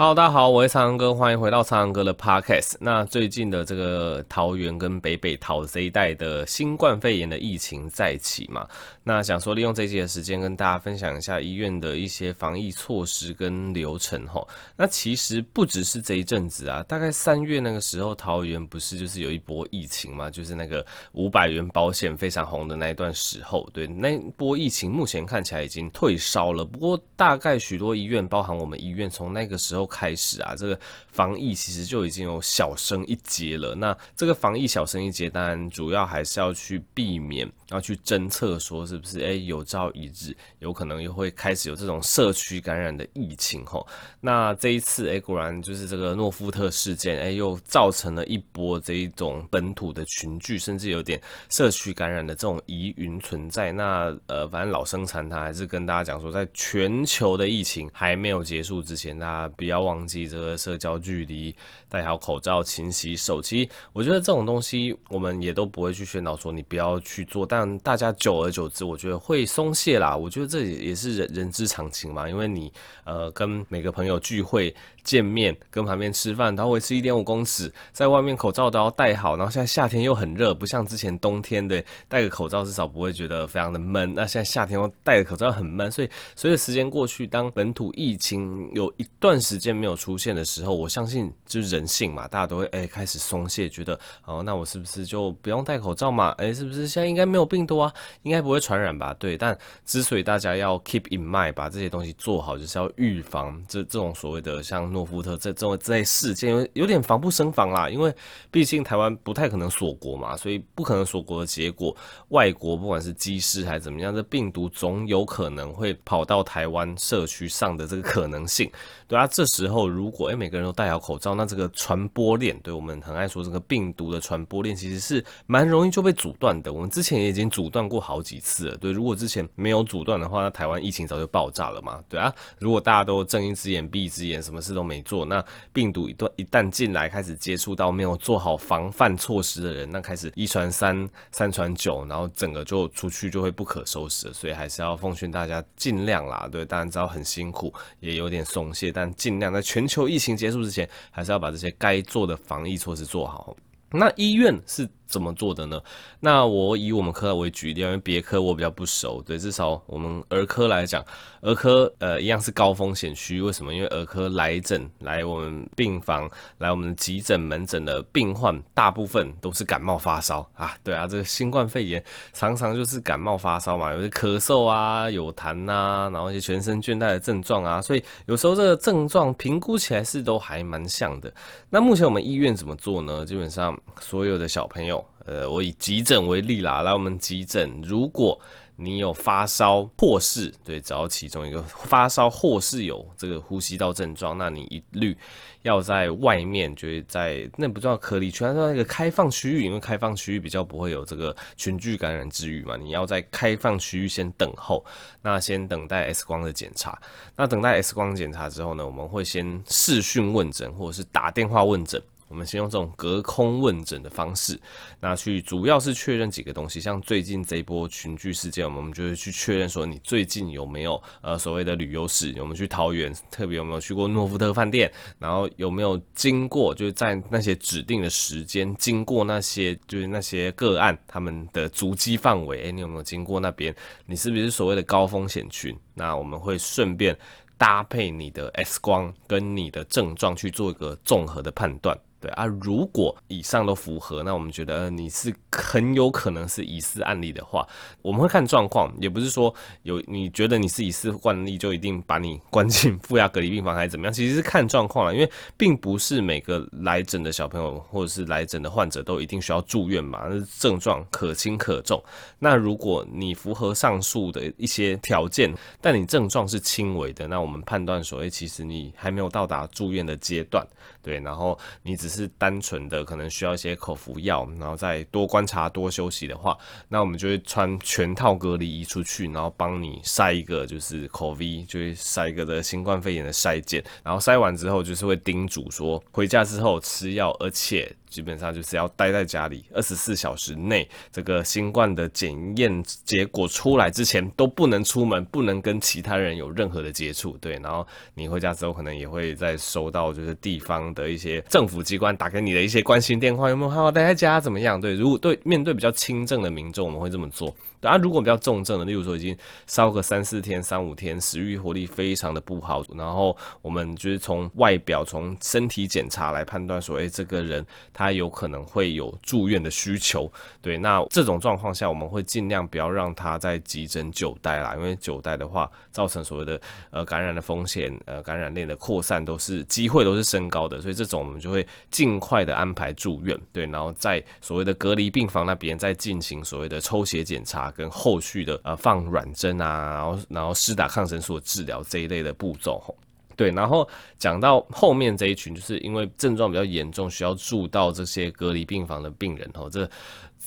Hello，大家好，我是苍哥，欢迎回到苍哥的 Podcast。那最近的这个桃园跟北北桃这一带的新冠肺炎的疫情再起嘛，那想说利用这一集的时间跟大家分享一下医院的一些防疫措施跟流程吼。那其实不只是这一阵子啊，大概三月那个时候，桃园不是就是有一波疫情嘛，就是那个五百元保险非常红的那一段时候，对，那波疫情目前看起来已经退烧了。不过大概许多医院，包含我们医院，从那个时候。开始啊，这个防疫其实就已经有小升一阶了。那这个防疫小升一阶，当然主要还是要去避免，要去侦测说是不是哎有朝一日有可能又会开始有这种社区感染的疫情吼。那这一次哎，果然就是这个诺富特事件哎，又造成了一波这一种本土的群聚，甚至有点社区感染的这种疑云存在。那呃，反正老生常谈还是跟大家讲说，在全球的疫情还没有结束之前，大家不要。要忘记这个社交距离，戴好口罩，勤洗手。其实我觉得这种东西我们也都不会去宣导说你不要去做，但大家久而久之，我觉得会松懈啦。我觉得这也也是人人之常情嘛，因为你呃跟每个朋友聚会。见面跟旁边吃饭，然后维持一点五公尺，在外面口罩都要戴好。然后现在夏天又很热，不像之前冬天的戴个口罩至少不会觉得非常的闷。那现在夏天又戴个口罩很闷，所以随着时间过去，当本土疫情有一段时间没有出现的时候，我相信就是人性嘛，大家都会哎开始松懈，觉得哦那我是不是就不用戴口罩嘛？哎是不是现在应该没有病毒啊？应该不会传染吧？对，但之所以大家要 keep in mind 把这些东西做好，就是要预防这这种所谓的像。诺夫特这这种这类事件有有点防不胜防啦，因为毕竟台湾不太可能锁国嘛，所以不可能锁国的结果，外国不管是机师还是怎么样，这病毒总有可能会跑到台湾社区上的这个可能性。对啊，这时候如果诶每个人都戴好口罩，那这个传播链，对我们很爱说这个病毒的传播链，其实是蛮容易就被阻断的。我们之前也已经阻断过好几次了。对，如果之前没有阻断的话，那台湾疫情早就爆炸了嘛。对啊，如果大家都睁一只眼闭一只眼，什么事都没做，那病毒一段一旦进来，开始接触到没有做好防范措施的人，那开始一传三，三传九，然后整个就出去就会不可收拾了。所以还是要奉劝大家尽量啦。对，当然知道很辛苦，也有点松懈。但尽量在全球疫情结束之前，还是要把这些该做的防疫措施做好。那医院是怎么做的呢？那我以我们科为举例，因为别科我比较不熟。对，至少我们儿科来讲，儿科呃一样是高风险区。为什么？因为儿科来诊来我们病房来我们急诊门诊的病患，大部分都是感冒发烧啊。对啊，这个新冠肺炎常常就是感冒发烧嘛，有些咳嗽啊、有痰呐、然后一些全身倦怠的症状啊。所以有时候这个症状评估起来是都还蛮像的。那目前我们医院怎么做呢？基本上所有的小朋友。呃，我以急诊为例啦，来我们急诊，如果你有发烧或是对，只要其中一个发烧或是有这个呼吸道症状，那你一律要在外面，就是在那不叫隔离区，它叫那个开放区域，因为开放区域比较不会有这个群聚感染之虞嘛，你要在开放区域先等候，那先等待 X 光的检查，那等待 X 光检查之后呢，我们会先视讯问诊或者是打电话问诊。我们先用这种隔空问诊的方式，那去主要是确认几个东西，像最近这一波群聚事件，我们就会去确认说你最近有没有呃所谓的旅游史，我们去桃园特别有没有去过诺富特饭店，然后有没有经过就是在那些指定的时间经过那些就是那些个案他们的足迹范围，诶，你有没有经过那边？你是不是所谓的高风险群？那我们会顺便搭配你的 X 光跟你的症状去做一个综合的判断。对啊，如果以上都符合，那我们觉得你是很有可能是疑似案例的话，我们会看状况，也不是说有你觉得你是疑似惯例就一定把你关进负压隔离病房还是怎么样，其实是看状况了，因为并不是每个来诊的小朋友或者是来诊的患者都一定需要住院嘛，那症状可轻可重。那如果你符合上述的一些条件，但你症状是轻微的，那我们判断说，诶，其实你还没有到达住院的阶段，对，然后你只。只是单纯的可能需要一些口服药，然后再多观察、多休息的话，那我们就会穿全套隔离衣出去，然后帮你筛一个就是 COVID，就是筛一个的新冠肺炎的筛检，然后筛完之后就是会叮嘱说回家之后吃药，而且基本上就是要待在家里二十四小时内，这个新冠的检验结果出来之前都不能出门，不能跟其他人有任何的接触。对，然后你回家之后，可能也会再收到就是地方的一些政府机关打给你的一些关心电话，有没有好好待在家怎么样？对，如果对面对比较轻症的民众，我们会这么做。啊，如果比较重症的，例如说已经烧个三四天、三五天，食欲活力非常的不好，然后我们就是从外表、从身体检查来判断说，诶，这个人他有可能会有住院的需求。对，那这种状况下，我们会尽量不要让他在急诊久待啦，因为久待的话，造成所谓的呃感染的风险、呃感染链的扩散都是机会都是升高的，所以这种我们就会尽快的安排住院。对，然后在所谓的隔离病房那边再进行所谓的抽血检查。跟后续的呃放软针啊，然后然后施打抗生素治疗这一类的步骤，对，然后讲到后面这一群，就是因为症状比较严重，需要住到这些隔离病房的病人哦，这。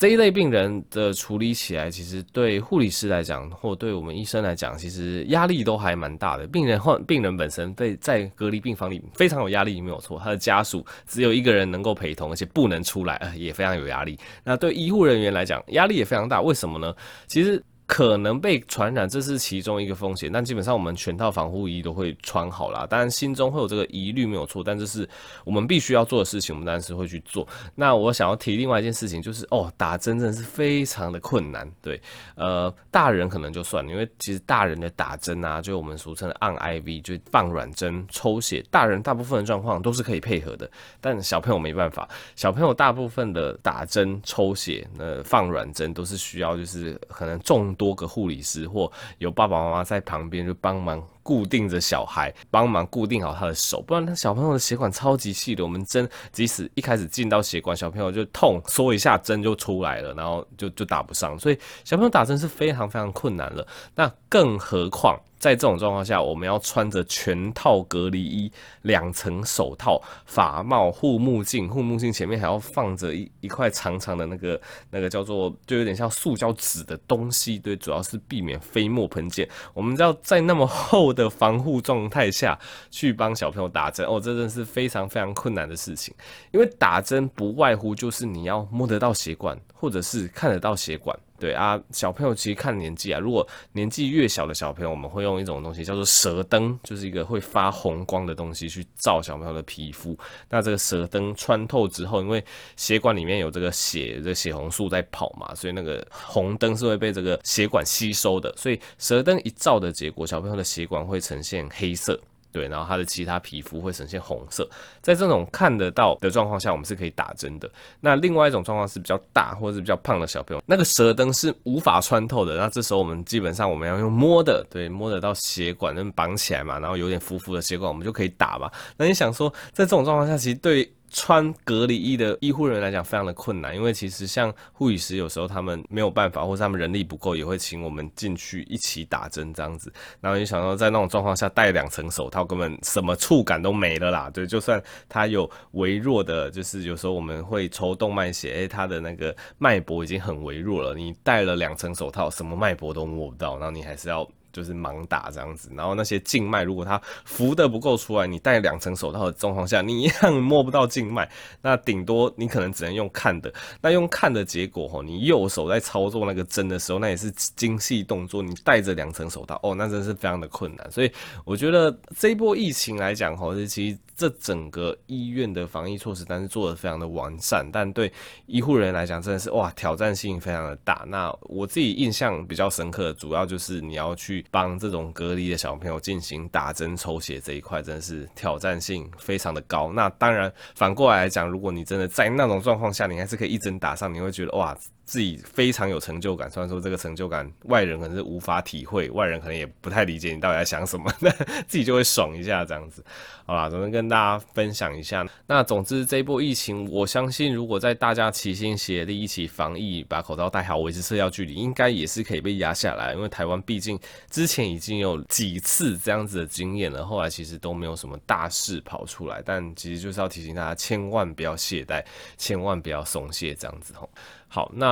这一类病人的处理起来，其实对护理师来讲，或对我们医生来讲，其实压力都还蛮大的。病人患病人本身被在隔离病房里非常有压力，没有错。他的家属只有一个人能够陪同，而且不能出来，也非常有压力。那对医护人员来讲，压力也非常大。为什么呢？其实。可能被传染，这是其中一个风险。但基本上我们全套防护衣都会穿好啦。当然心中会有这个疑虑没有错，但这是我们必须要做的事情，我们当然是会去做。那我想要提另外一件事情，就是哦，打针真的是非常的困难。对，呃，大人可能就算了，因为其实大人的打针啊，就我们俗称的按 IV，就放软针、抽血，大人大部分的状况都是可以配合的。但小朋友没办法，小朋友大部分的打针、抽血、呃放软针都是需要，就是可能重。多个护理师或有爸爸妈妈在旁边，就帮忙固定着小孩，帮忙固定好他的手，不然他小朋友的血管超级细的，我们针即使一开始进到血管，小朋友就痛，缩一下针就出来了，然后就就打不上，所以小朋友打针是非常非常困难了。那更何况。在这种状况下，我们要穿着全套隔离衣、两层手套、发帽、护目镜，护目镜前面还要放着一一块长长的那个那个叫做，就有点像塑胶纸的东西，对，主要是避免飞沫喷溅。我们要在那么厚的防护状态下去帮小朋友打针，哦，这真是非常非常困难的事情。因为打针不外乎就是你要摸得到血管，或者是看得到血管。对啊，小朋友其实看年纪啊，如果年纪越小的小朋友，我们会用一种东西叫做舌灯，就是一个会发红光的东西去照小朋友的皮肤。那这个舌灯穿透之后，因为血管里面有这个血，这血红素在跑嘛，所以那个红灯是会被这个血管吸收的。所以舌灯一照的结果，小朋友的血管会呈现黑色。对，然后它的其他皮肤会呈现红色，在这种看得到的状况下，我们是可以打针的。那另外一种状况是比较大或者是比较胖的小朋友，那个舌灯是无法穿透的。那这时候我们基本上我们要用摸的，对，摸得到血管，那绑起来嘛，然后有点浮浮的血管，我们就可以打嘛。那你想说，在这种状况下，其实对。穿隔离衣的医护人员来讲非常的困难，因为其实像护理师有时候他们没有办法，或者他们人力不够，也会请我们进去一起打针这样子。然后你想到在那种状况下戴两层手套，根本什么触感都没了啦。对，就算他有微弱的，就是有时候我们会抽动脉血，诶，他的那个脉搏已经很微弱了，你戴了两层手套，什么脉搏都摸不到，然后你还是要。就是盲打这样子，然后那些静脉如果它浮的不够出来，你戴两层手套的状况下，你一样摸不到静脉，那顶多你可能只能用看的。那用看的结果吼，你右手在操作那个针的时候，那也是精细动作，你戴着两层手套，哦，那真是非常的困难。所以我觉得这一波疫情来讲吼，其实。这整个医院的防疫措施，但是做得非常的完善，但对医护人员来讲，真的是哇，挑战性非常的大。那我自己印象比较深刻，主要就是你要去帮这种隔离的小朋友进行打针抽血这一块，真的是挑战性非常的高。那当然反过来来讲，如果你真的在那种状况下，你还是可以一针打上，你会觉得哇。自己非常有成就感，虽然说这个成就感外人可能是无法体会，外人可能也不太理解你到底在想什么，那自己就会爽一下这样子，好吧，总之跟大家分享一下。那总之这一波疫情，我相信如果在大家齐心协力一起防疫，把口罩戴好，维持社交距离，应该也是可以被压下来。因为台湾毕竟之前已经有几次这样子的经验了，后来其实都没有什么大事跑出来。但其实就是要提醒大家，千万不要懈怠，千万不要松懈，这样子吼。好，那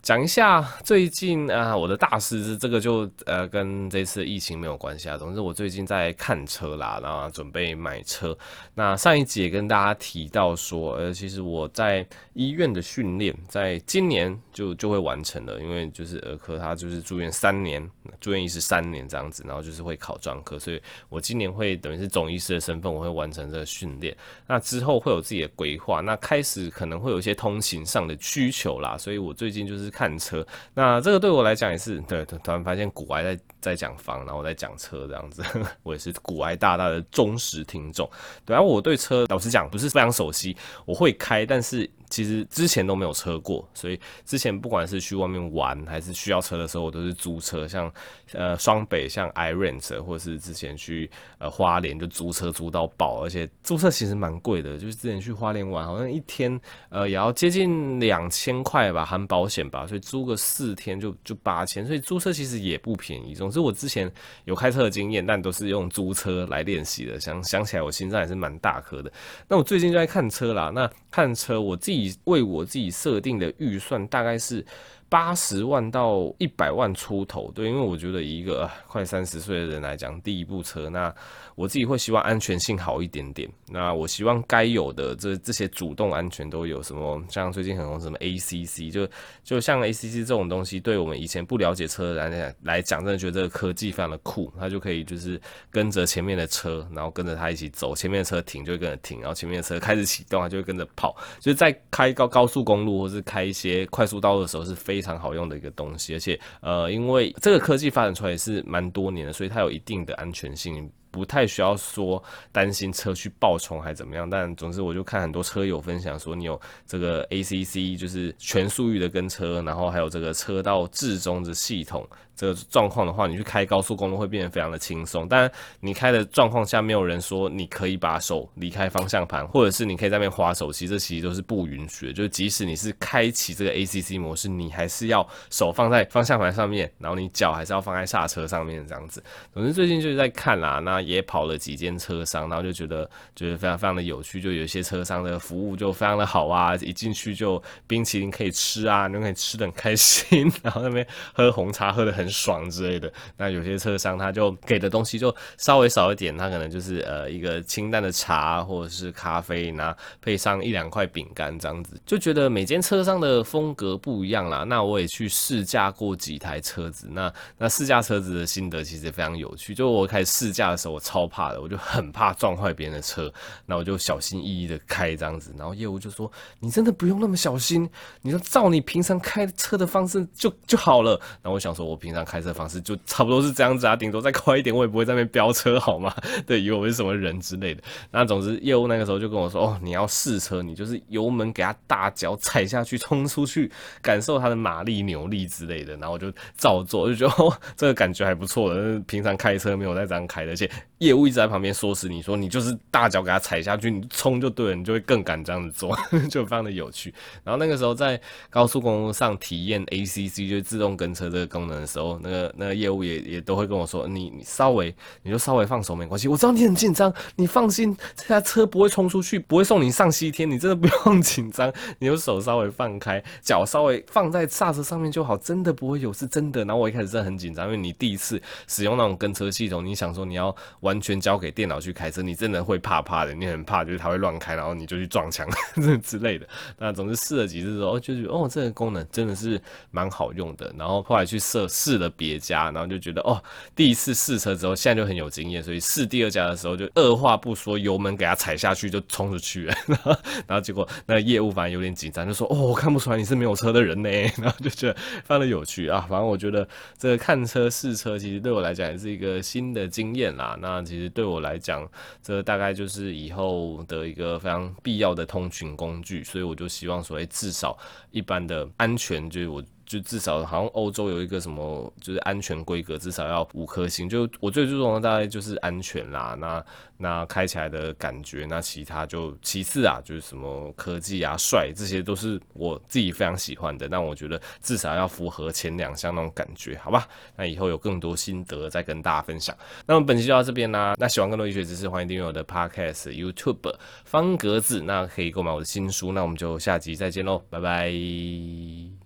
讲一下最近啊，我的大事是这个就呃跟这次疫情没有关系啊。总之我最近在看车啦，然后准备买车。那上一集也跟大家提到说，呃，其实我在医院的训练，在今年就就会完成了，因为就是儿科他就是住院三年，住院医师三年这样子，然后就是会考专科，所以我今年会等于是总医师的身份，我会完成这个训练。那之后会有自己的规划，那开始可能会有一些通勤上的需求。啦，所以我最近就是看车，那这个对我来讲也是对，突然发现古埃在在讲房，然后我在讲车这样子，我也是古埃大大的忠实听众。对，然后我对车老实讲不是非常熟悉，我会开，但是。其实之前都没有车过，所以之前不管是去外面玩还是需要车的时候，我都是租车，像呃双北像 iRent，或是之前去呃花莲就租车租到爆，而且租车其实蛮贵的，就是之前去花莲玩，好像一天呃也要接近两千块吧，含保险吧，所以租个四天就就八千，所以租车其实也不便宜。总之我之前有开车的经验，但都是用租车来练习的，想想起来我心脏也是蛮大颗的。那我最近就在看车啦，那看车我自己。为我自己设定的预算大概是。八十万到一百万出头，对，因为我觉得一个快三十岁的人来讲，第一部车，那我自己会希望安全性好一点点。那我希望该有的这这些主动安全都有什么，像最近很红什么 ACC，就就像 ACC 这种东西，对我们以前不了解车的人来讲，真的觉得这个科技非常的酷，它就可以就是跟着前面的车，然后跟着它一起走，前面的车停就会跟着停，然后前面的车开始启动，它就会跟着跑。就是在开高高速公路或是开一些快速道路的时候是非。非常好用的一个东西，而且呃，因为这个科技发展出来也是蛮多年的，所以它有一定的安全性。不太需要说担心车去爆冲还怎么样，但总之我就看很多车友分享说，你有这个 ACC 就是全速域的跟车，然后还有这个车道置中的系统，这个状况的话，你去开高速公路会变得非常的轻松。但你开的状况下，没有人说你可以把手离开方向盘，或者是你可以在那边滑手机，这其实都是不允许的。就即使你是开启这个 ACC 模式，你还是要手放在方向盘上面，然后你脚还是要放在刹车上面这样子。总之最近就是在看啦，那。也跑了几间车商，然后就觉得觉得非常非常的有趣，就有一些车商的服务就非常的好啊，一进去就冰淇淋可以吃啊，你就可以吃的很开心，然后那边喝红茶喝的很很爽之类的。那有些车商他就给的东西就稍微少一点，他可能就是呃一个清淡的茶或者是咖啡，然后配上一两块饼干这样子，就觉得每间车商的风格不一样啦。那我也去试驾过几台车子，那那试驾车子的心得其实非常有趣。就我开始试驾的时候。我超怕的，我就很怕撞坏别人的车，那我就小心翼翼的开这样子，然后业务就说：“你真的不用那么小心，你就照你平常开车的方式就就好了。”然后我想说，我平平常开车方式就差不多是这样子啊，顶多再快一点，我也不会在那边飙车，好吗？对，以为我是什么人之类的。那总之，业务那个时候就跟我说：“哦，你要试车，你就是油门给他大脚踩下去，冲出去，感受它的马力、扭力之类的。”然后我就照做，就觉得哦，这个感觉还不错的。平常开车没有在这样开的，而且。业务一直在旁边唆使你说你就是大脚给他踩下去，你冲就对了，你就会更敢这样子做，就非常的有趣。然后那个时候在高速公路上体验 ACC 就自动跟车这个功能的时候，哦那个那个业务也也都会跟我说，你你稍微你就稍微放手没关系，我知道你很紧张，你放心，这台车不会冲出去，不会送你上西天，你真的不用 紧张，你就手稍微放开，脚稍微放在刹车上面就好，真的不会有，是真的。然后我一开始真的很紧张，因为你第一次使用那种跟车系统，你想说你要。完全交给电脑去开车，你真的会怕怕的，你很怕就是它会乱开，然后你就去撞墙 之类的。那总之试了几次之后，就觉得哦，这个功能真的是蛮好用的。然后后来去试试了别家，然后就觉得哦，第一次试车之后，现在就很有经验，所以试第二家的时候就二话不说，油门给它踩下去就冲出去了。然后，结果那业务反而有点紧张，就说哦，我看不出来你是没有车的人呢。然后就觉得非常的有趣啊。反正我觉得这个看车试车，其实对我来讲也是一个新的经验啦。那其实对我来讲，这大概就是以后的一个非常必要的通勤工具，所以我就希望说，诶，至少一般的安全，就是我。就至少好像欧洲有一个什么，就是安全规格，至少要五颗星。就我最注重的大概就是安全啦，那那开起来的感觉，那其他就其次啊，就是什么科技啊、帅，这些都是我自己非常喜欢的。那我觉得至少要符合前两项那种感觉，好吧？那以后有更多心得再跟大家分享。那么本期就到这边啦。那喜欢更多医学知识，欢迎订阅我的 Podcast YouTube 方格子，那可以购买我的新书。那我们就下集再见喽，拜拜。